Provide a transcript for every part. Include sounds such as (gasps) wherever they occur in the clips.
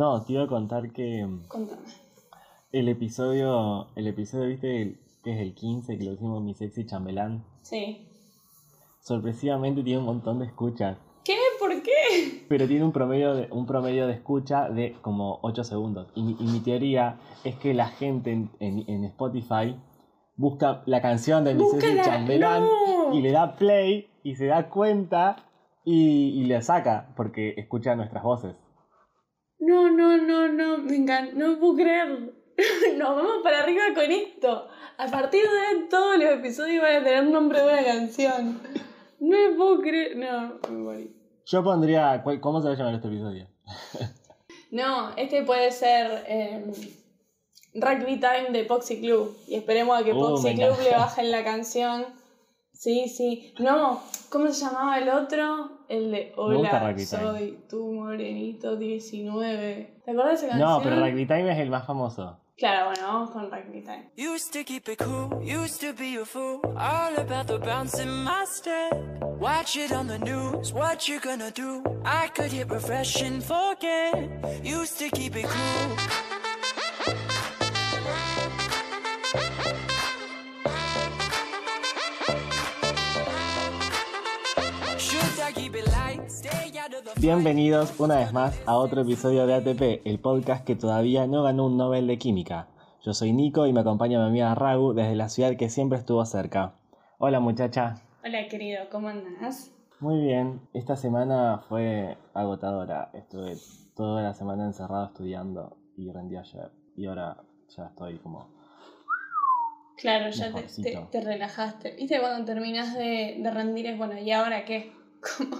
No, te iba a contar que mm, Contame. el episodio, el episodio, viste, el- que es el 15, que lo hicimos mi sexy chambelán, Sí. sorpresivamente tiene un montón de escuchas, ¿Qué? ¿Por qué? pero tiene un promedio de, un promedio de escucha de como 8 segundos. Y, mi- y mi teoría es que la gente en, en- en Spotify busca la canción de mi sexy Búscala, chambelán no. y le da play y se da cuenta y, y le saca porque escucha nuestras voces. No, no, no, no, me encanta, no puedo creer. (laughs) Nos vamos para arriba con esto. A partir de ahora todos los episodios van a tener nombre de una canción. No me puedo creer. No, me morí. Yo pondría, ¿cuál- ¿cómo se va a llamar este episodio? (laughs) No, este puede ser eh, Rugby Time de Poxy Club. Y esperemos a que Uh, Poxy Club le bajen la canción. Sí, sí. No, ¿cómo se llamaba el otro? El de Hola, soy tu morenito 19. ¿Te acuerdas de esa canción? No, pero Rugby Time es el más famoso. Claro, bueno, vamos con Rugby Time. Used to keep it cool, used to be a fool, all about the bounce in my step. Watch it on the news, what you gonna do? I could hit refresh and forget. Used to keep it cool. Bienvenidos una vez más a otro episodio de ATP, el podcast que todavía no ganó un Nobel de Química. Yo soy Nico y me acompaña mi amiga Ragu desde la ciudad que siempre estuvo cerca. Hola muchacha. Hola, querido, ¿cómo andás? Muy bien, esta semana fue agotadora. Estuve toda la semana encerrado estudiando y rendí ayer. Y ahora ya estoy como... Claro, ya te, te- te relajaste. ¿Viste cuando terminas de, de rendir es bueno, ¿y ahora qué? (laughs) ¿Cómo,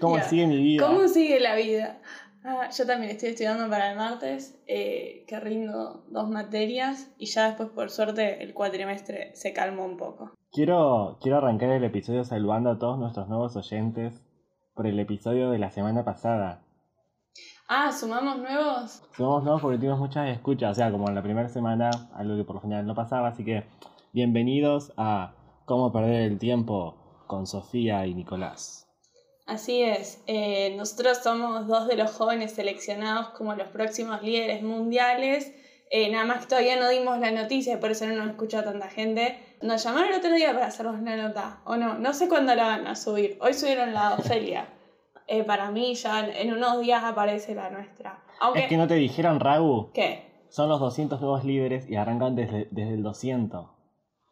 ¿Cómo sigue mi vida? cómo sigue la vida? Ah, yo también estoy estudiando para el martes, eh, que rindo dos materias y ya después, por suerte, el cuatrimestre se calmó un poco. Quiero, quiero arrancar el episodio saludando a todos nuestros nuevos oyentes por el episodio de la semana pasada. Ah, ¿sumamos nuevos? Somos nuevos porque tuvimos muchas escuchas, o sea, como en la primera semana, algo que por lo general no pasaba, así que bienvenidos a Cómo perder el tiempo con Sofía y Nicolás. Así es, eh, nosotros somos dos de los jóvenes seleccionados como los próximos líderes mundiales. Eh, nada más que todavía no dimos la noticia, y por eso no nos escucha tanta gente. Nos llamaron el otro día para hacernos la nota, o no, no sé cuándo la van a subir. Hoy subieron la Ofelia. Eh, para mí ya en, en unos días aparece la nuestra. Aunque, Es que no te dijeron, Ragu, ¿qué? son los 200 nuevos líderes y arrancan desde, desde el 200.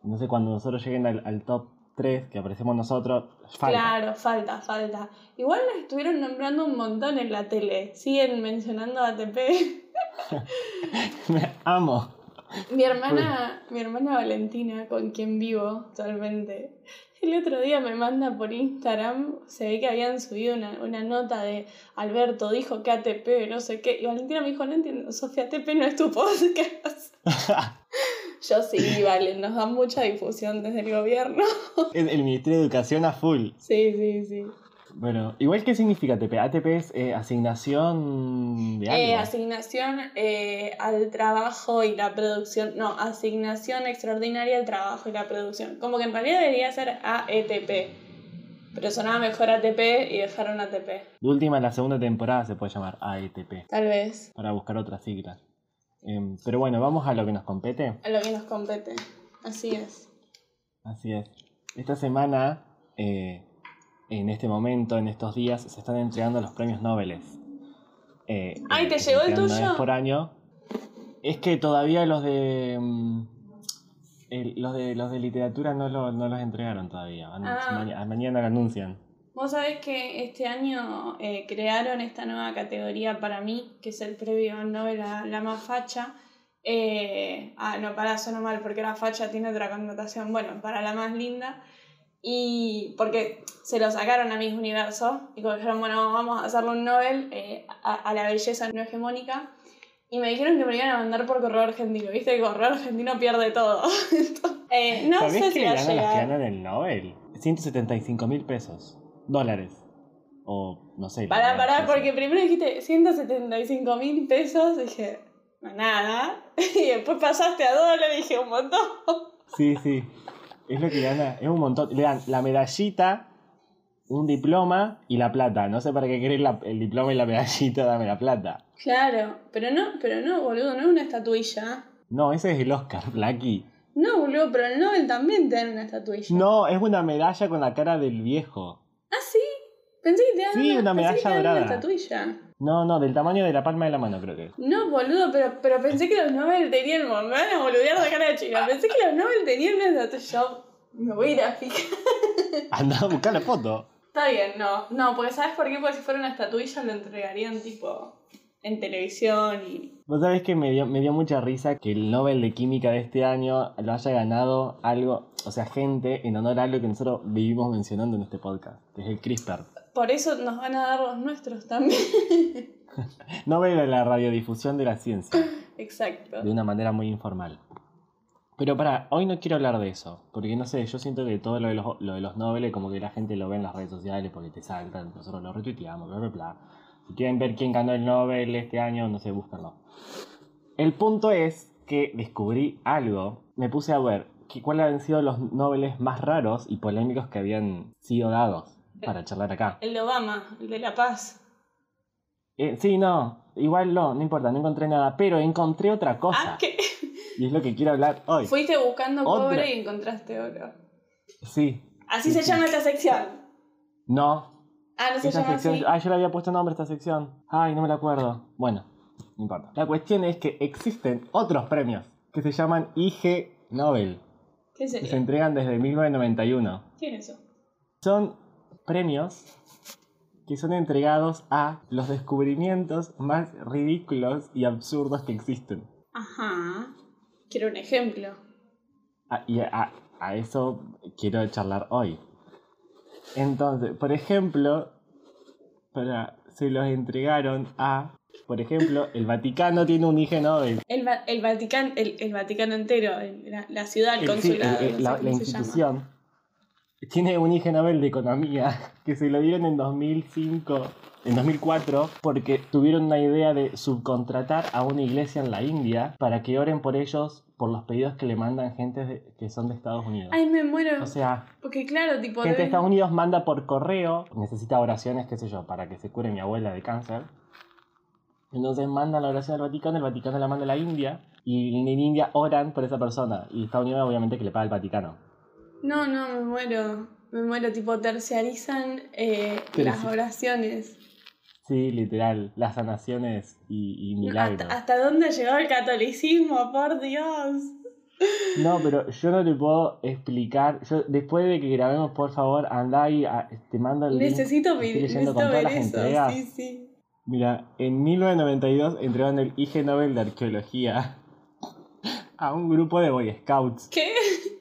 Entonces cuando nosotros lleguen al, al top 3, que aparecemos nosotros, falta. Claro, falta, falta. Igual nos estuvieron nombrando un montón en la tele. Siguen mencionando ATP. (laughs) Me amo. Mi hermana, mi hermana Valentina, con quien vivo actualmente, el otro día me manda por Instagram, se ve que habían subido una, una nota de Alberto dijo que ATP, no sé qué, y Valentina me dijo, no entiendo, Sofía, ATP no es tu podcast. (laughs) Yo sí, (laughs) vale, nos dan mucha difusión desde el gobierno. (laughs) Es el Ministerio de Educación a full. Sí, sí, sí. Bueno, igual, ¿qué significa ATP? ATP es eh, asignación de algo. Eh, asignación eh, al trabajo y la producción. No, asignación extraordinaria al trabajo y la producción. Como que en realidad debería ser AETP. Pero sonaba mejor ATP y dejaron ATP. De última, la segunda temporada se puede llamar AETP, Tal vez. para buscar otras siglas. Em, pero bueno, vamos a lo que nos compete. A lo que nos compete. Así es. Así es. Esta semana, eh, en este momento, en estos días, se están entregando los premios Nobel. Eh, Ay, eh, ¿te se llegó el tuyo? por año. Es que todavía los de. mm, el- los de los de literatura no, lo- no los entregaron todavía. Ah. maña- mañana lo anuncian. Vos sabés que este año eh, crearon esta nueva categoría para mí, que es el premio Nobel a la más facha. Eh, ah, no, para eso no mal, porque la facha tiene otra connotación. Bueno, para la más linda. Y porque se lo sacaron a Miss Universo y dijeron, bueno, vamos a hacerle un Nobel eh, a, a la belleza no hegemónica. Y me dijeron que me lo iban a mandar por correo argentino. Viste que correo argentino pierde todo. (laughs) Eh, no ¿Sabés sé que si va a las que llegar. ganan el Nobel? 175 mil pesos. Dólares. O no sé. Pará, pará, porque primero dijiste 175 mil pesos, dije, no, nada. (laughs) Y después pasaste a dólares, dije, un montón. Sí, sí. Es lo que gana. Es un montón. Le dan la medallita un diploma y la plata. No sé para qué querés la- el diploma y la medallita, dame la plata. Claro, pero no, pero no, boludo, no es una estatuilla. No, ese es el Oscar, Blacky. No, boludo, pero el Nobel también te dan una estatuilla. No, es una medalla con la cara del viejo. Ah, sí. Pensé que te dan Sí, una pensé que medalla te daban dorada. una estatuilla. No, no, del tamaño de la palma de la mano, creo que es. No, boludo, pero, pero pensé que los Nobel tenían. Me van a boludear de cara de chica. Pensé que los Nobel tenían una estatuilla. Yo me voy a ir a fijar. Anda a buscar la foto. Está bien, no. No, porque ¿sabes por qué? Porque si fuera una estatuilla lo entregarían tipo en televisión y. Vos sabés que me dio, me dio mucha risa que el Nobel de Química de este año lo haya ganado algo, o sea, gente en honor a algo que nosotros vivimos mencionando en este podcast, que es el CRISPR. Por eso nos van a dar los nuestros también. (laughs) Nobel de la radiodifusión de la ciencia, Exacto. de una manera muy informal. Pero para, hoy no quiero hablar de eso, porque no sé, yo siento que todo lo de los, lo de los Nobel como que la gente lo ve en las redes sociales porque te saltan, nosotros lo retuiteamos, bla, bla, bla. Si quieren ver quién ganó el Nobel este año, no sé, búscanlo. El punto es que descubrí algo, me puse a ver que cuáles habían sido los Nobeles más raros y polémicos que habían sido dados para charlar acá. El de Obama, el de La Paz. Eh, sí, no, igual no, no importa, no encontré nada, pero encontré otra cosa. Ah, ¿qué? Y es lo que quiero hablar hoy. Fuiste buscando Otra. cobre y encontraste oro. Sí. Así Sí, se sí. llama esta sección. No. Ah, no se Esta llama sección. así. Ah, yo le había puesto nombre a esta sección. Ay, no me la acuerdo. Bueno, no importa. La cuestión es que existen otros premios que se llaman IG Nobel. ¿Qué Que se entregan desde 1991. ¿Qué es eso? Son premios que son entregados a los descubrimientos más ridículos y absurdos que existen. Ajá. Quiero un ejemplo. Ah, y a, a eso quiero charlar hoy. Entonces, por ejemplo, para, se los entregaron a, por ejemplo, el Vaticano tiene un IG Nobel. El, el Vaticano, el, el Vaticano entero, el- la, la ciudad, el sí, consulado, no sé la, la llama. institución tiene un IG Nobel de Economía (laughs) que se lo dieron en 2005, en 2004, porque tuvieron una idea de subcontratar a una iglesia en la India para que oren por ellos por los pedidos que le mandan gente de- que son de Estados Unidos. Ay, me muero. O sea, Porque claro, tipo... Gente de deben- Estados Unidos manda por correo, necesita oraciones, qué sé yo, para que se cure mi abuela de cáncer. Entonces mandan la oración al Vaticano, el Vaticano la manda a la India, y en India oran por esa persona. Y Estados Unidos obviamente que le paga al Vaticano. No, no, me muero. Me muero, tipo, terciarizan eh, las oraciones. Sí, literal, las sanaciones y, y milagros. ¿Hasta, ¿Hasta dónde llegado el catolicismo? Por Dios. No, pero yo no te puedo explicar. Yo, después de que grabemos, por favor, anda y a- te mando el link. Necesito, Estoy ver- leyendo necesito con todas ver las eso. entregas. Sí, sí. Mira, en 1992 entregaron el IG Nobel de Arqueología (laughs) a un grupo de Boy Scouts. ¿Qué?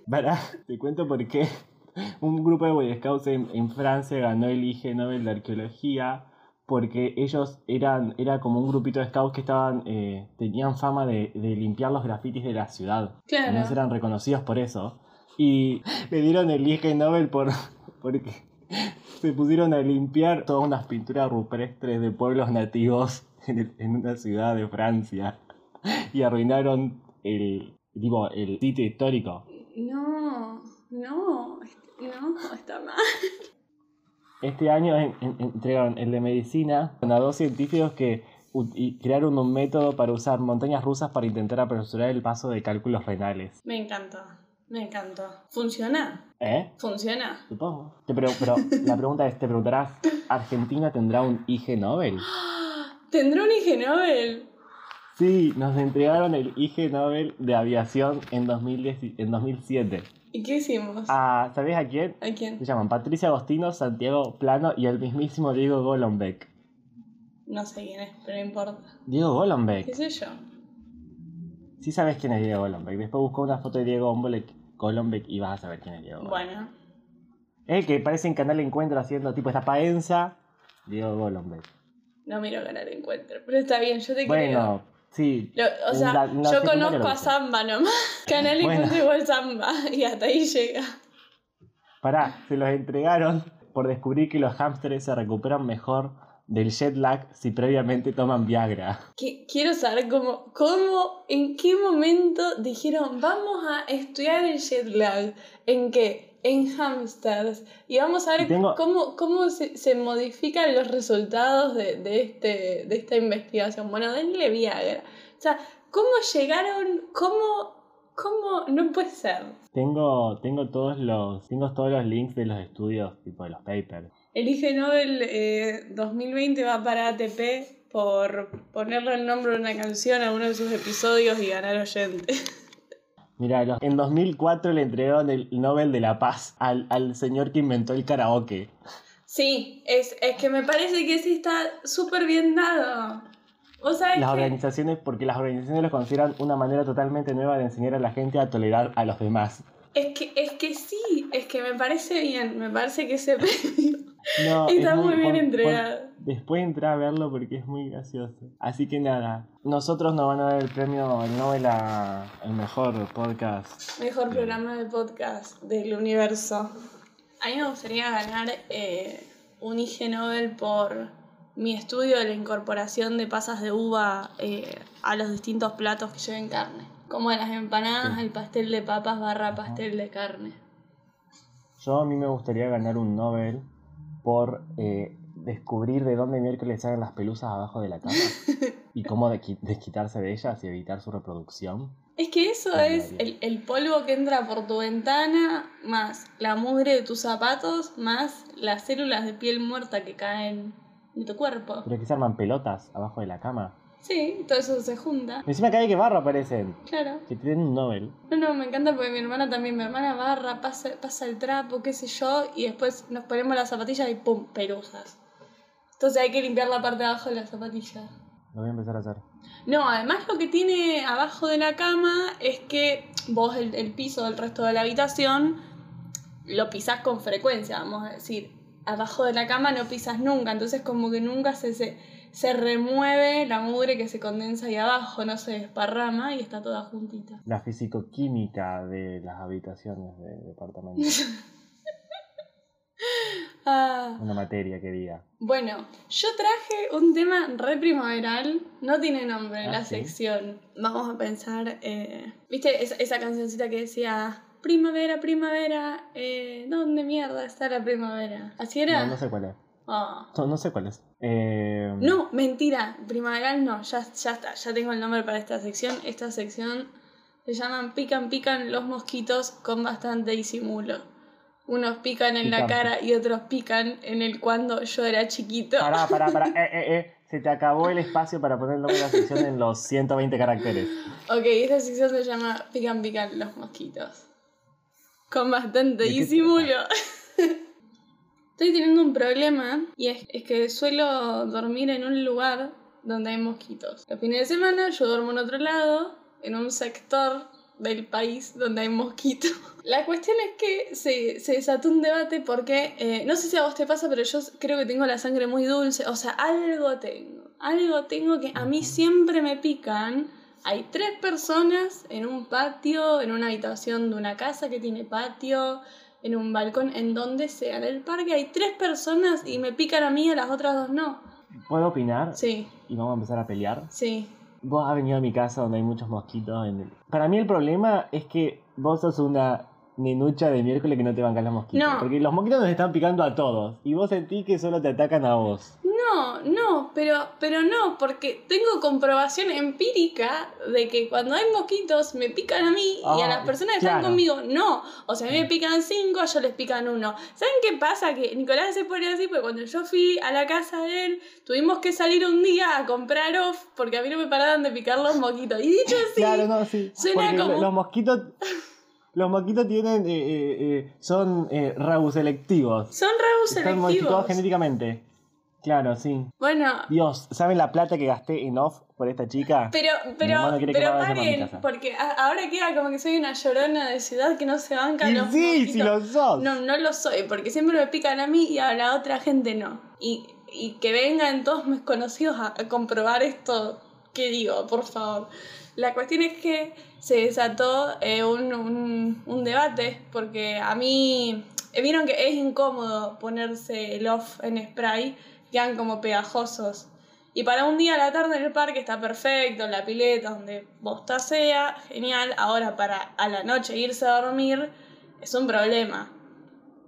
Para, te cuento por qué. Un grupo de Boy Scouts en, en Francia ganó el IG Nobel de Arqueología porque ellos eran era como un grupito de scouts que estaban eh, tenían fama de, de limpiar los grafitis de la ciudad. Claro. Entonces eran reconocidos por eso. Y (laughs) le dieron el IG Nobel por porque se pusieron a limpiar todas unas pinturas rupestres de pueblos nativos en, el- en una ciudad de Francia. Y arruinaron el, tipo, el sitio histórico. No, no, no, está mal. Este año en- en- entregaron el de medicina a dos científicos que y crearon un método para usar montañas rusas para intentar apresurar el paso de cálculos renales. Me encantó, me encantó. ¿Funciona? ¿Eh? ¿Funciona? Supongo. Te pre- pero la pregunta es, te preguntarás, ¿Argentina tendrá un IG Nobel? (gasps) ¿Tendrá un IG Nobel? Sí, nos entregaron el IG Nobel de aviación en, 2010 en 2007. ¿Y qué hicimos? Ah, ¿Sabés a quién? ¿A quién? Se llaman Patricia Agostino, Santiago Plano y el mismísimo Diego Golombek. No sé quién es, pero no importa. Diego ¿Qué Golombek. sé yo? Sí sabes quién es Diego Golombek. Después busco una foto de Diego Golombek, y vas a saber quién es Diego Golombek. Bueno, Es el que parece en Canal Encuentro haciendo tipo esta paenza. Diego Golombek. no miro ganar encuentro, pero está bien, yo te creo. Bueno, sí. Lo- o sea, La- la yo conozco a. Samba nomás. (laughs) Canal Bueno. encuentro igual Samba y hasta ahí llega. Pará, se los entregaron por descubrir que los hámsteres se recuperan mejor del jet lag si previamente toman Viagra. Que- quiero saber cómo, cómo, en qué momento dijeron, vamos a estudiar el jet lag. ¿En qué? en hamsters y vamos a ver Tengo- cómo, cómo se, se modifican los resultados de, de este, de esta investigación. Bueno, denle Viagra. O sea, ¿cómo llegaron? ¿Cómo? ¿Cómo? No puede ser. Tengo, tengo todos los, tengo todos los links de los estudios, tipo de los papers. El Ig Nobel eh, 2020 va para ATP por ponerle el nombre de una canción a uno de sus episodios y ganar oyente. (laughs) Mira, en 2004 le entregaron el Nobel de la Paz al, al señor que inventó el karaoke. Sí, es, es que me parece que sí está súper bien dado. ¿Vos sabés Las que- organizaciones, porque las organizaciones lo consideran una manera totalmente nueva de enseñar a la gente a tolerar a los demás. Es que, es que sí, es que me parece bien, me parece que ese (laughs) premio No, (laughs) está es muy bien entregado. después entré a verlo porque es muy gracioso. Así que nada, nosotros nos van a dar el premio, el Nobel a el mejor podcast. Mejor programa de podcast del universo. A mí me gustaría ganar eh, un IG Nobel por mi estudio de la incorporación de pasas de uva eh, a los distintos platos que lleven carne. Como a las empanadas, Sí. el pastel de papas barra pastel de carne. Yo a mí me gustaría ganar un Nobel por eh, descubrir de dónde miércoles salen las pelusas abajo de la cama (laughs) y cómo de- desquitarse de ellas y evitar su reproducción. Es que eso es el, el polvo que entra por tu ventana, más la mugre de tus zapatos, más las células de piel muerta que caen en tu cuerpo. Pero que se arman pelotas abajo de la cama. Sí, todo eso se junta. Encima cada vez que barro aparecen. Claro. Que tienen un Nobel. No, no, me encanta porque mi hermana también, mi hermana barra, pasa, pasa el trapo, qué sé yo, y después nos ponemos las zapatillas y ¡pum! perusas. Entonces hay que limpiar la parte de abajo de las zapatillas. Lo voy a empezar a hacer. No, además lo que tiene abajo de la cama es que vos el, el piso del resto de la habitación lo pisás con frecuencia, vamos a decir. Abajo de la cama no pisas nunca, entonces como que nunca se, se, se remueve la mugre que se condensa ahí abajo, no se desparrama y está toda juntita. La fisicoquímica de las habitaciones de departamentos. (laughs) Ah. Una materia que diga. Bueno, yo traje un tema re primaveral, no tiene nombre en Ah, la ¿sí? sección. Vamos a pensar, eh, ¿viste esa, esa cancioncita que decía Primavera, primavera, eh, ¿dónde mierda está la primavera? ¿Así era? No, no sé cuál es. Ah. No, no sé cuál es. Eh, No, mentira, primaveral no, ya, ya está, ya tengo el nombre para esta sección. Esta sección se llaman Pican Pican los mosquitos con bastante disimulo. Unos pican en la cara y otros pican en el cuando yo era chiquito. Pará, pará, pará. (laughs) Eh, eh, eh. Se te acabó el espacio para poner el nombre de la sección en los 120 caracteres. Ok, esta sección se llama Pican Pican los mosquitos. Con bastante ¿De qué disimulo. (laughs) Estoy teniendo un problema y es, es que suelo dormir en un lugar donde hay mosquitos. Los fines de semana yo duermo en otro lado, en un sector del país donde hay mosquitos. (laughs) La cuestión es que se, se desató un debate porque, eh, no sé si a vos te pasa, pero yo creo que tengo la sangre muy dulce, o sea, algo tengo, algo tengo que a mí siempre me pican. Hay tres personas en un patio, en una habitación de una casa que tiene patio, en un balcón, en donde sea. En el parque hay tres personas y me pican a mí y a las otras dos no. ¿Puedo opinar? Sí, Y vamos a empezar a pelear. sí. Vos has venido a mi casa donde hay muchos mosquitos. En el- Para mí el problema es que vos sos una nenucha de miércoles que no te bancan los mosquitos. No. Porque los mosquitos nos están picando a todos. Y vos sentís que solo te atacan a vos. No, no, pero, pero no, porque tengo comprobación empírica de que cuando hay mosquitos me pican a mí y a Ah, las personas que están conmigo no. O sea, a mí me pican cinco, a ellos les pican uno. ¿Saben qué pasa? Que Nicolás se pone así porque cuando yo fui a la casa de él, tuvimos que salir un día a comprar off porque a mí no me paraban de picar los mosquitos. Y dicho (laughs) así, Claro, no, sí. suena Porque como- lo- los mosquitos. Los mosquitos tienen. eh, eh, eh, son eh, selectivos. son rasgos Están modificados genéticamente. Claro, sí. Bueno, Dios, ¿saben la plata que gasté en off por esta chica? Pero, pero, no pero paren, porque ahora queda como que soy una llorona de ciudad que no se banca Y los sí, mosquitos. si lo sos. No, no lo soy, porque siempre me pican a mí y a la otra gente no. Y, y que vengan todos mis conocidos a, a comprobar esto que digo, por favor. La cuestión es que se desató eh, un, un- un debate, porque a mí, eh, vieron que es incómodo ponerse el off en spray, quedan como pegajosos. Y para un día a la tarde en el parque está perfecto, la pileta, donde vos sea, genial. Ahora para a la noche irse a dormir es un problema.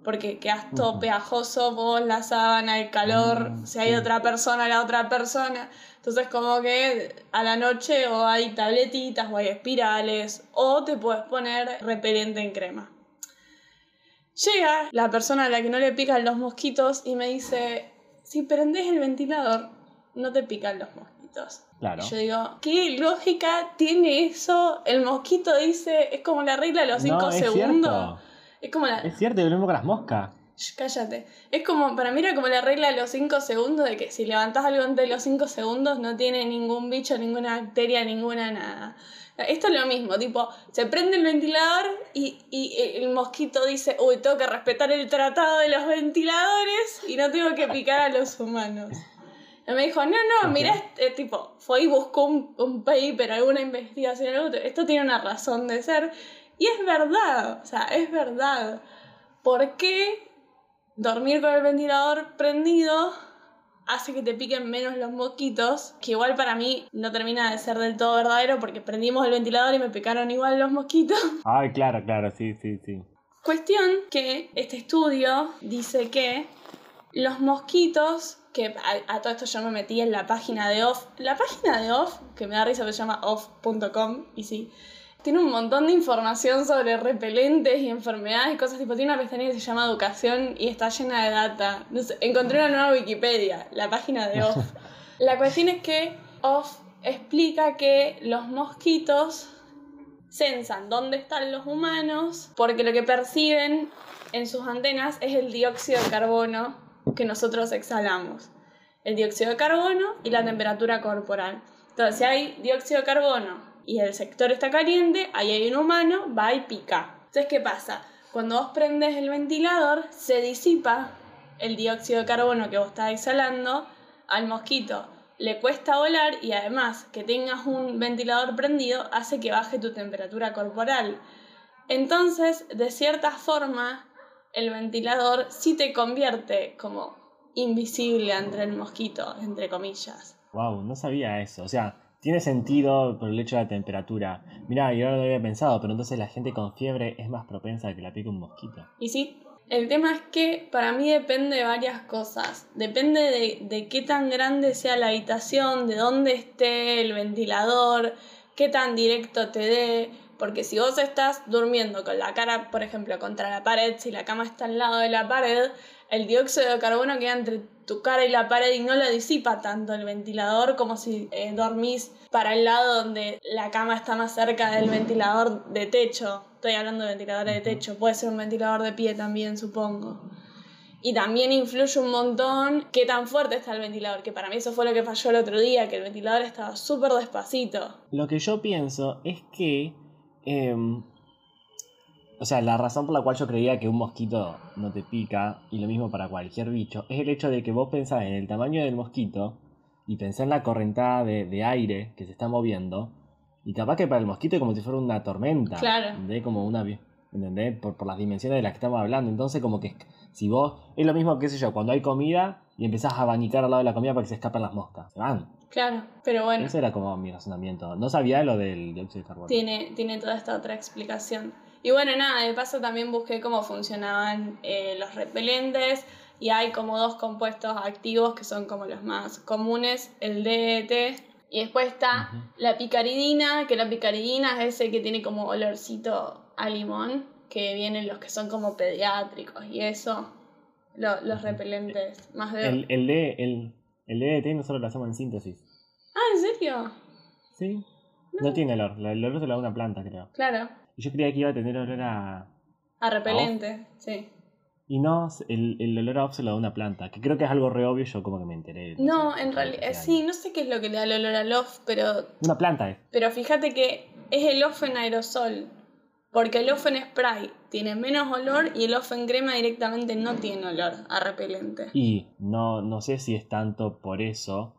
Porque quedas todo pegajoso, vos, la sábana, el calor, Mm, si hay sí. otra persona, la otra persona. Entonces como que a la noche o hay tabletitas o hay espirales o te puedes poner repelente en crema. Llega la persona a la que no le pican los mosquitos y me dice, si prendes el ventilador, no te pican los mosquitos. Claro. Yo digo, ¿qué lógica tiene eso? El mosquito dice, es como la regla de los 5 no, es segundos. cierto. Es como la... Es cierto, y lo mismo con las moscas. Shh, cállate. Es como, para mí era como la regla de los 5 segundos, de que si levantás algo antes de los 5 segundos no tiene ningún bicho, ninguna bacteria, ninguna nada. Esto es lo mismo, tipo, se prende el ventilador y, y el mosquito dice, uy, tengo que respetar el tratado de los ventiladores y no tengo que picar a los humanos. Y me dijo, no, no, mira, este tipo, fue y buscó un, un paper, alguna investigación, algo, esto tiene una razón de ser. Y es verdad, o sea, es verdad. ¿Por qué dormir con el ventilador prendido hace que te piquen menos los mosquitos? Que igual para mí no termina de ser del todo verdadero porque prendimos el ventilador y me picaron igual los mosquitos. (laughs) Ay, claro, claro, sí, sí, sí. Cuestión que este estudio dice que los mosquitos, que a, a todo esto yo me metí en la página de OFF, la página de OFF, que me da risa, que se llama off.com, y sí, tiene un montón de información sobre repelentes y enfermedades y cosas tipo, tiene una pestaña que se llama educación y está llena de data. Encontré una nueva Wikipedia, la página de OFF. (laughs) la cuestión es que OFF explica que los mosquitos censan dónde están los humanos porque lo que perciben en sus antenas es el dióxido de carbono que nosotros exhalamos. El dióxido de carbono y la temperatura corporal. Entonces, si hay dióxido de carbono y el sector está caliente, ahí hay un humano, va y pica. Entonces, ¿qué pasa? Cuando vos prendes el ventilador, se disipa el dióxido de carbono que vos estás exhalando al mosquito. Le cuesta volar y además que tengas un ventilador prendido hace que baje tu temperatura corporal. Entonces, de cierta forma, el ventilador sí te convierte como invisible entre el mosquito, entre comillas. Wow, no sabía eso. O sea, tiene sentido por el hecho de la temperatura. Mirá, yo no lo había pensado, pero entonces la gente con fiebre es más propensa a que la pique un mosquito. Y sí, el tema es que para mí depende de varias cosas. Depende de, de qué tan grande sea la habitación, de dónde esté el ventilador, qué tan directo te dé. Porque si vos estás durmiendo con la cara, por ejemplo, contra la pared, si la cama está al lado de la pared, el dióxido de carbono queda entre tu cara y la pared y no lo disipa tanto el ventilador como si eh, dormís para el lado donde la cama está más cerca del ventilador de techo. Estoy hablando de ventiladores de techo, puede ser un ventilador de pie también, supongo. Y también influye un montón qué tan fuerte está el ventilador, que para mí eso fue lo que falló el otro día, que el ventilador estaba súper despacito. Lo que yo pienso es que. em, o sea, la razón por la cual yo creía que un mosquito no te pica, y lo mismo para cualquier bicho, es el hecho de que vos pensás en el tamaño del mosquito y pensás en la correntada de, de aire que se está moviendo, y capaz que para el mosquito es como si fuera una tormenta. Claro. ¿Entendés? Como una. ¿Entendés? Por, por las dimensiones de las que estamos hablando. Entonces, como que si vos. Es lo mismo, qué sé yo, cuando hay comida y empezás a abanicar al lado de la comida para que se escapen las moscas. Se van. Claro, pero bueno. Ese era como mi razonamiento. No sabía lo del dióxido de carbono. tiene, tiene toda esta otra explicación. Y bueno, nada, de paso también busqué cómo funcionaban eh, los repelentes y hay como dos compuestos activos que son como los más comunes, el DET y después está la picaridina, que la picaridina es ese que tiene como olorcito a limón, que vienen los que son como pediátricos y eso, lo- los repelentes más de... El, el, D, el, el DDT nosotros lo hacemos en síntesis. Ah, ¿en serio? ¿Sí? No tiene olor. El olor se lo da una planta, creo. Claro, Y yo creía que iba a tener olor a. a repelente, sí. Y no, el, el olor a off se lo da una planta. Que creo que es algo re obvio, yo como que me enteré. No, sé, en realidad, años. sí, no sé qué es lo que le da el olor al off, pero, Una planta es. pero fíjate que es el off en aerosol. Porque el off en spray tiene menos olor y el off en crema directamente no tiene olor a repelente. Y no, no sé si es tanto por eso.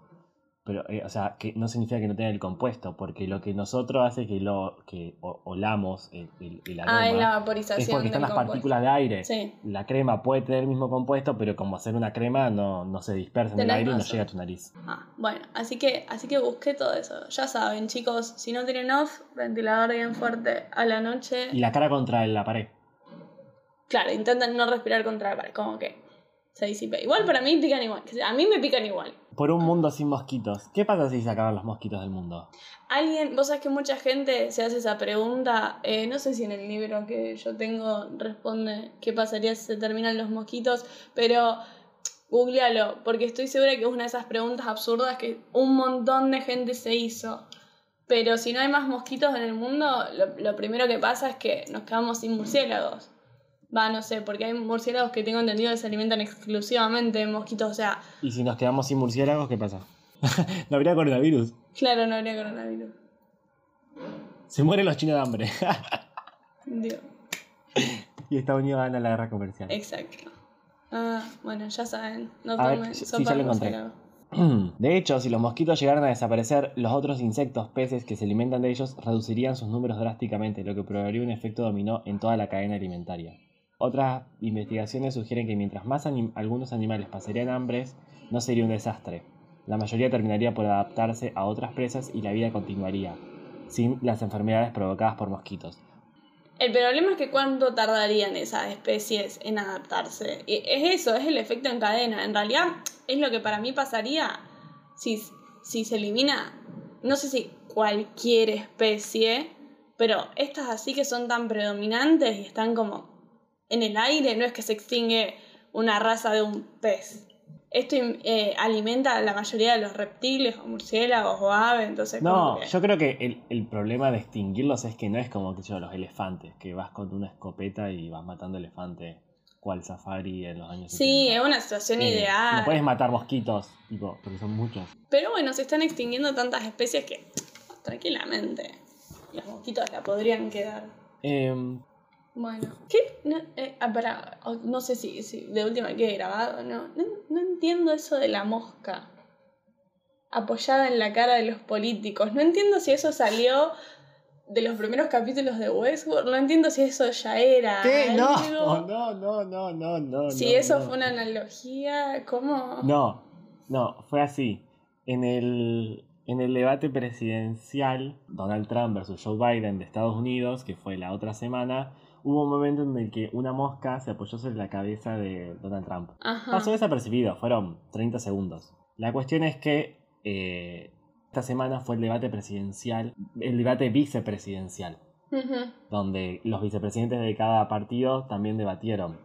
Pero, eh, o sea, que no significa que no tenga el compuesto. Porque lo que nosotros hace que lo que olamos el, el, el aroma. Ah, es la es vaporización porque están las compuesto. partículas de aire. Sí, La crema puede tener el mismo compuesto, pero como hacer una crema no, no se dispersa en el aire y no llega a tu nariz. ah, bueno, así que, así que busqué todo eso. Ya saben, chicos, si no tienen off, ventilador bien fuerte a la noche. Y la cara contra la pared. claro, intentan no respirar contra la pared, como que se disipe. Igual para mí pican igual, a mí me pican igual. Por un mundo sin mosquitos. ¿Qué pasa si se acaban los mosquitos del mundo? Alguien, vos sabés que mucha gente se hace esa pregunta, eh, no sé si en el libro que yo tengo responde qué pasaría si se terminan los mosquitos, pero googlealo, porque estoy segura que es una de esas preguntas absurdas que un montón de gente se hizo. Pero si no hay más mosquitos en el mundo, lo, lo primero que pasa es que nos quedamos sin murciélagos. Va, no sé, porque hay murciélagos que tengo entendido que se alimentan exclusivamente de mosquitos, o sea, Y si nos quedamos sin murciélagos, ¿qué pasa? (laughs) no habría coronavirus. claro, no habría coronavirus. Se mueren los chinos de hambre. Digo, (laughs) y Estados Unidos gana la guerra comercial. exacto. Ah, bueno, ya saben, no A ver, tomen sí, sopa ya lo de encontré. (clears throat) De hecho, si los mosquitos llegaran a desaparecer, los otros insectos, peces que se alimentan de ellos reducirían sus números drásticamente, lo que provocaría un efecto dominó en toda la cadena alimentaria. Otras investigaciones sugieren que mientras más algunos animales pasarían hambres, no sería un desastre. La mayoría terminaría por adaptarse a otras presas y la vida continuaría, sin las enfermedades provocadas por mosquitos. El problema es que cuánto tardarían esas especies en adaptarse. Es eso, es el efecto en cadena. En realidad es lo que para mí pasaría si, si se elimina, no sé si cualquier especie, pero estas así que son tan predominantes y están como en el aire, no es que se extingue una raza de un pez. Esto eh, alimenta a la mayoría de los reptiles o murciélagos o aves, entonces No, que- yo creo que el, el problema de extinguirlos es que no es como que yo, los elefantes, que vas con una escopeta y vas matando elefantes, cual safari en los años Sí, 70. es una situación Eh, ideal. No puedes matar mosquitos, tipo, porque son muchos. Pero bueno, se están extinguiendo tantas especies que tranquilamente los mosquitos la podrían quedar. Em, Bueno, ¿qué? No, eh, ah, pará, o- no sé si, si de última quede grabado, no, no. No entiendo eso de la mosca apoyada en la cara de los políticos. No entiendo si eso salió de los primeros capítulos de Westworld. No entiendo si eso ya era. ¿Qué? No, algo. no, no, no, no, no. Si no, eso no. fue una analogía, ¿cómo? No, no, fue así. En el, en el debate presidencial, Donald Trump versus Joe Biden de Estados Unidos, que fue la otra semana, hubo un momento en el que una mosca se apoyó sobre la cabeza de Donald Trump. Ajá. Pasó desapercibido, fueron 30 segundos. La cuestión es que eh, esta semana fue el debate presidencial, el debate vicepresidencial, donde los vicepresidentes de cada partido también debatieron.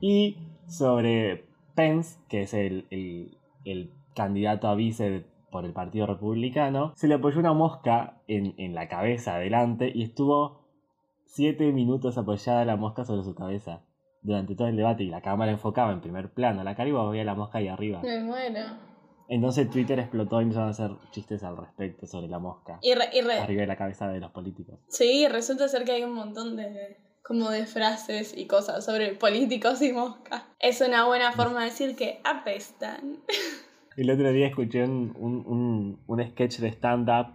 Y sobre Pence, que es el, el- el candidato a vice por el Partido Republicano, se le apoyó una mosca en, en la cabeza adelante y estuvo 7 minutos apoyada la mosca sobre su cabeza durante todo el debate y la cámara enfocaba en primer plano a la cara y vos veías la mosca ahí arriba. Me muero. Entonces Twitter explotó y empezaron a hacer chistes al respecto sobre la mosca Y, re- y re- arriba de la cabeza de los políticos. Sí, resulta ser que hay un montón de como de frases y cosas sobre políticos y moscas. Es una buena forma de decir que apestan. El otro día escuché un, un, un- un sketch de stand-up.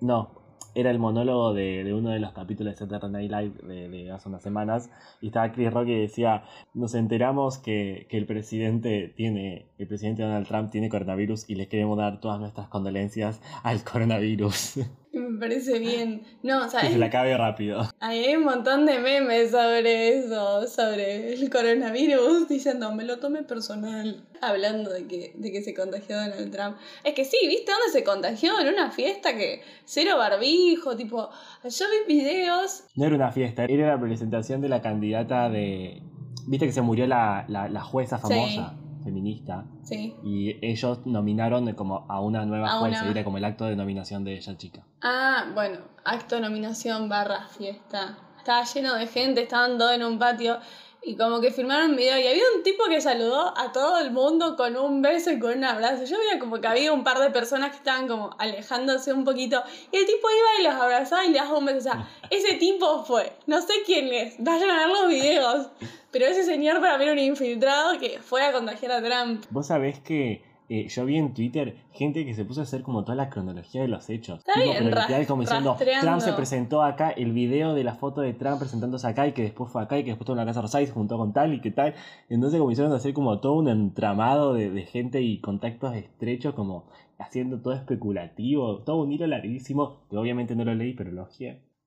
No, era el monólogo de, de uno de los capítulos de Saturday Night Live de, de hace unas semanas. Y estaba Chris Rock y decía: Nos enteramos que, que el presidente tiene, el presidente Donald Trump tiene coronavirus y le queremos dar todas nuestras condolencias al coronavirus. (laughs) Me parece bien. No, sea, que se la acabe rápido. hay un montón de memes sobre eso, sobre el coronavirus, diciendo, me lo tomé personal. Hablando de que, de que se contagió Donald Trump. Es que sí, ¿viste dónde se contagió? En una fiesta que cero barbijo, tipo, yo vi videos No era una fiesta, era la presentación de la candidata de. Viste que se murió la, la, la jueza Sí. Feminista. Sí. Y ellos nominaron como a una nueva A jueza, una- era como el acto de nominación de ella chica. Ah, bueno, acto de nominación barra fiesta. Estaba lleno de gente, estaban todos en un patio y como que filmaron un video y había un tipo que saludó a todo el mundo con un beso y con un abrazo. Yo veía como que había un par de personas que estaban como alejándose un poquito y el tipo iba y los abrazaba y le daba un beso. O sea, (laughs) ese tipo fue, no sé quién es, vayan a ver los videos. Pero ese señor para mí era un infiltrado que fue a contagiar a Trump. Vos sabés que eh, yo vi en Twitter gente que se puso a hacer como toda la cronología de los hechos. Está bien, pero literal ras- como diciendo. Trump se presentó acá, el video de la foto de Trump presentándose acá y que después fue acá y que después estuvo en la Casa se juntó con tal y que tal. Entonces comenzaron a hacer como todo un entramado de, de gente y contactos estrechos como haciendo todo especulativo, todo un hilo larguísimo, que obviamente no lo leí, pero lo.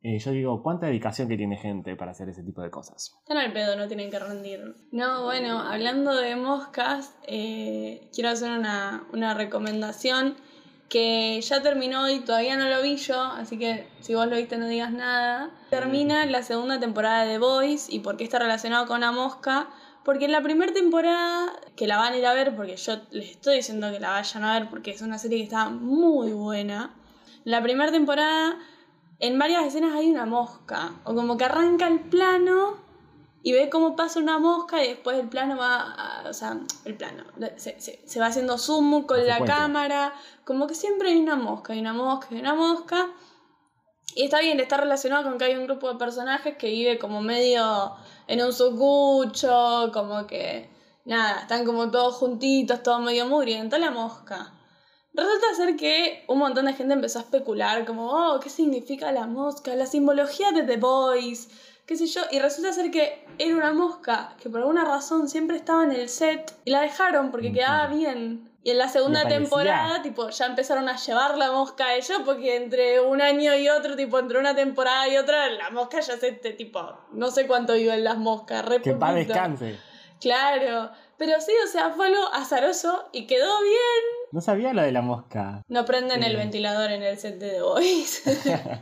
Eh, yo digo, ¿cuánta dedicación que tiene gente para hacer ese tipo de cosas? Están al pedo, no tienen que rendir. No, bueno, hablando de moscas, eh, quiero hacer una, una recomendación que ya terminó y todavía no lo vi yo, así que si vos lo viste no digas nada. Termina (laughs) la segunda temporada de The Voice y por qué está relacionado con la mosca. Porque en la primera temporada, que la van a ir a ver, porque yo les estoy diciendo que la vayan a ver porque es una serie que está muy buena. La primera temporada, en varias escenas hay una mosca. O como que arranca el plano y ve cómo pasa una mosca y después el plano va, a- o sea, el plano, se, se- se va haciendo zoom con la cámara, como que siempre hay una mosca, hay una mosca, hay una mosca. Y está bien, está relacionado con que hay un grupo de personajes que vive como medio en un sucucho, como que, nada, están como todos juntitos, todo medio mugriento, la mosca. Resulta ser que un montón de gente empezó a especular, como, oh, ¿qué significa la mosca? La simbología de The Boys, qué sé yo. Y resulta ser que era una mosca que por alguna razón siempre estaba en el set y la dejaron porque quedaba bien. Y en la segunda temporada, tipo, ya empezaron a llevar la mosca a ellos porque entre un año y otro, tipo, entre una temporada y otra, la mosca ya se, te, tipo, no sé cuánto viven las moscas, re Que poquito. descanse. Claro. Pero sí, o sea, fue algo azaroso y quedó bien. No sabía lo de la mosca. No prenden el Eh. ventilador en el set de The Voice.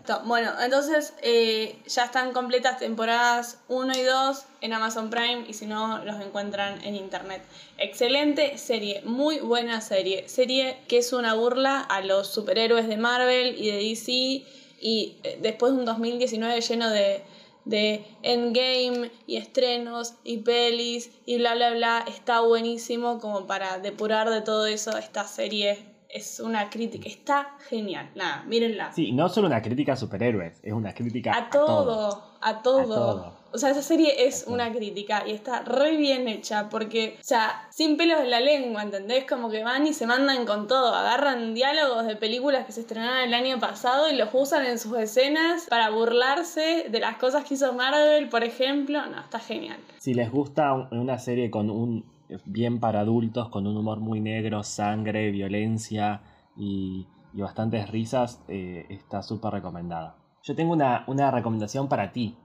(laughs) Bueno, entonces eh, ya están completas temporadas 1 y 2 en Amazon Prime y si no los encuentran en internet. Excelente serie, muy buena serie. Serie que es una burla a los superhéroes de Marvel y de DC y eh, después de un 2019 lleno de, de endgame y estrenos y pelis y bla bla bla, está buenísimo como para depurar de todo eso esta serie. Es una crítica, está genial. Nada, mírenla. Sí, no solo una crítica a superhéroes, es una crítica A todo, a todo. A todo. O sea, esa serie es una crítica y está re bien hecha porque, o sea, sin pelos en la lengua, ¿entendés? Como que van y se mandan con todo, agarran diálogos de películas que se estrenaron el año pasado y los usan en sus escenas para burlarse de las cosas que hizo Marvel, por ejemplo. No, está genial. Si les gusta un- una serie con un bien para adultos, con un humor muy negro, sangre, violencia y, y bastantes risas, eh, está súper recomendada. Yo tengo una, una recomendación para ti.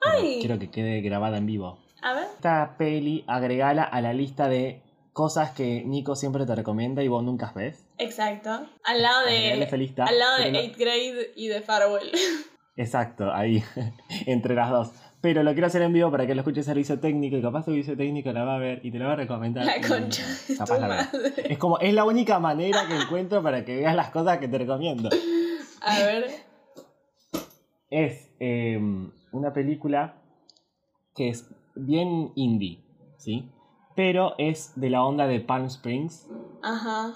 ¡Ay! Quiero que quede grabada en vivo. A ver. Esta peli, agregala a la lista de cosas que Nico siempre te recomienda y vos nunca ves. Exacto. Al lado de. lista, Al lado de pero no- 8th grade y de Farewell. (laughs) Exacto, ahí, (laughs) entre las dos. Pero lo quiero hacer en vivo para que lo escuche servicio técnico y capaz servicio técnico la va a ver y te la va a recomendar. La concha de tu madre. Es como, es la única manera que encuentro para que veas las cosas que te recomiendo. A ver. Es eh, una película que es bien indie, ¿sí? Pero es de la onda de Palm Springs, Ajá.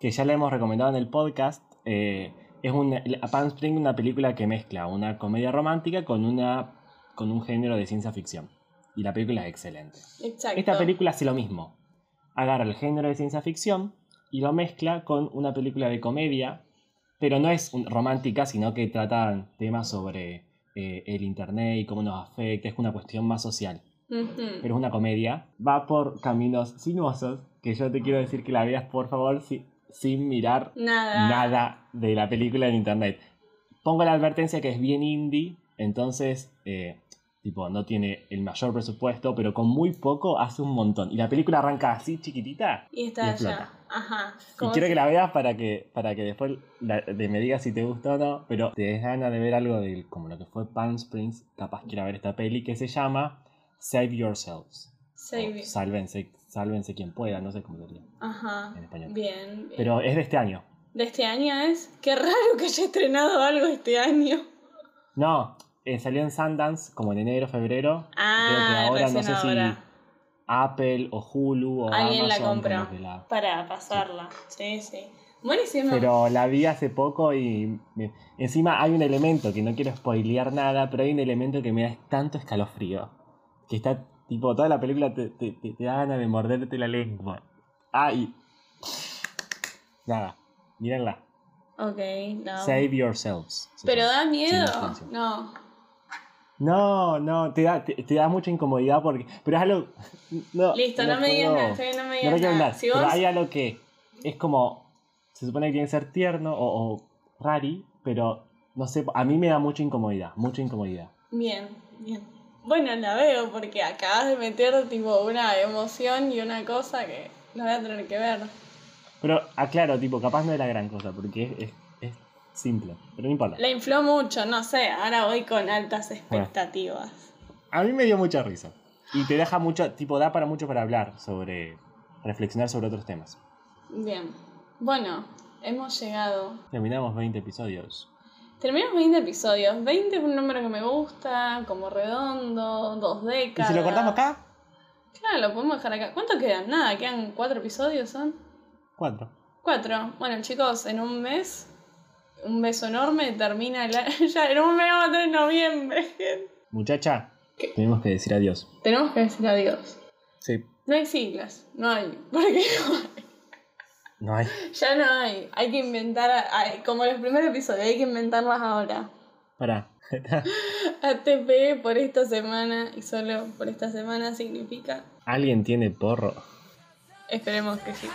que ya la hemos recomendado en el podcast. eh, es una, Palm Springs una película que mezcla una comedia romántica con, una, con un género de ciencia ficción. Y la película es excelente. Exacto. Esta película hace lo mismo. Agarra el género de ciencia ficción y lo mezcla con una película de comedia, pero no es romántica, sino que trata temas sobre eh, el internet y cómo nos afecta. Es una cuestión más social. Pero es una comedia. Va por caminos sinuosos, que yo te quiero decir que la veas, por favor, si- sin mirar Nada. nada de la película en internet. Pongo la advertencia que es bien indie, entonces, eh, tipo, no tiene el mayor presupuesto, pero con muy poco hace un montón. Y la película arranca así chiquitita. Y está allá. Ajá. Y quiero que la veas para que, para que después la- de- me digas si te gustó o no, pero te des ganas de ver algo de como lo que fue Palm Springs, capaz quiera ver esta peli que se llama Save Yourselves. Save sálvense, sálvense quien pueda, no sé cómo sería Ajá. en español. Bien, bien. Pero es de este año. ¿De este año es? Qué raro que haya estrenado algo este año. No, eh, salió en Sundance como en enero, febrero. Ah, Creo que ahora no sé ahora. si Apple o Hulu o Alguien la Amazon compró la- para pasarla. Sí, sí. Buenísimo. Pero la vi hace poco y me- encima hay un elemento que no quiero spoilear nada, pero hay un elemento que me da tanto escalofrío. Que está, tipo, toda la película te, te, te- te da ganas de morderte la lengua. Ah, y... Nada, mírenla. Ok, no. Save yourselves. se ¿Pero da miedo? No. No, no, te da, te, te da mucha incomodidad porque. Pero es algo. No, Listo, no, me digas nada. bien, no me No digas quiero nada. Si Pero vos... hay algo que es como. Se supone que tiene que ser tierno o, o rari, pero No sé, a mí me da mucha incomodidad, mucha incomodidad. Bien, bien. Bueno, la veo porque acabas de meter tipo una emoción y una cosa que la voy a tener que ver. Pero aclaro, tipo, capaz no es la gran cosa, porque es, es simple, pero no importa. La infló mucho, no sé, ahora voy con altas expectativas. A mí me dio mucha risa. Y te deja mucho, tipo, da para mucho para hablar sobre, reflexionar sobre otros temas. Bien. Bueno, hemos llegado. Terminamos 20 episodios. Terminamos 20 episodios. 20 es un número que me gusta, como redondo, dos ¿Y décadas. si lo cortamos acá? Claro, lo podemos dejar acá. ¿Cuánto quedan? Nada, quedan cuatro episodios, ¿son? Cuatro. Cuatro. Bueno, chicos, en un mes, un beso enorme, termina el año. (laughs) Ya, en un mes vamos a tener noviembre. Muchacha, tenemos que decir adiós. Tenemos que decir adiós. Sí. No hay siglas, no hay. Porque (laughs) no hay. No hay. Ya no hay. Hay que inventar, hay- como los primeros episodios, hay que inventarlas ahora. Pará. (laughs) ATP por esta semana y solo por esta semana significa. ¿Alguien tiene porro? Esperemos que sí.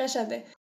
Cállate.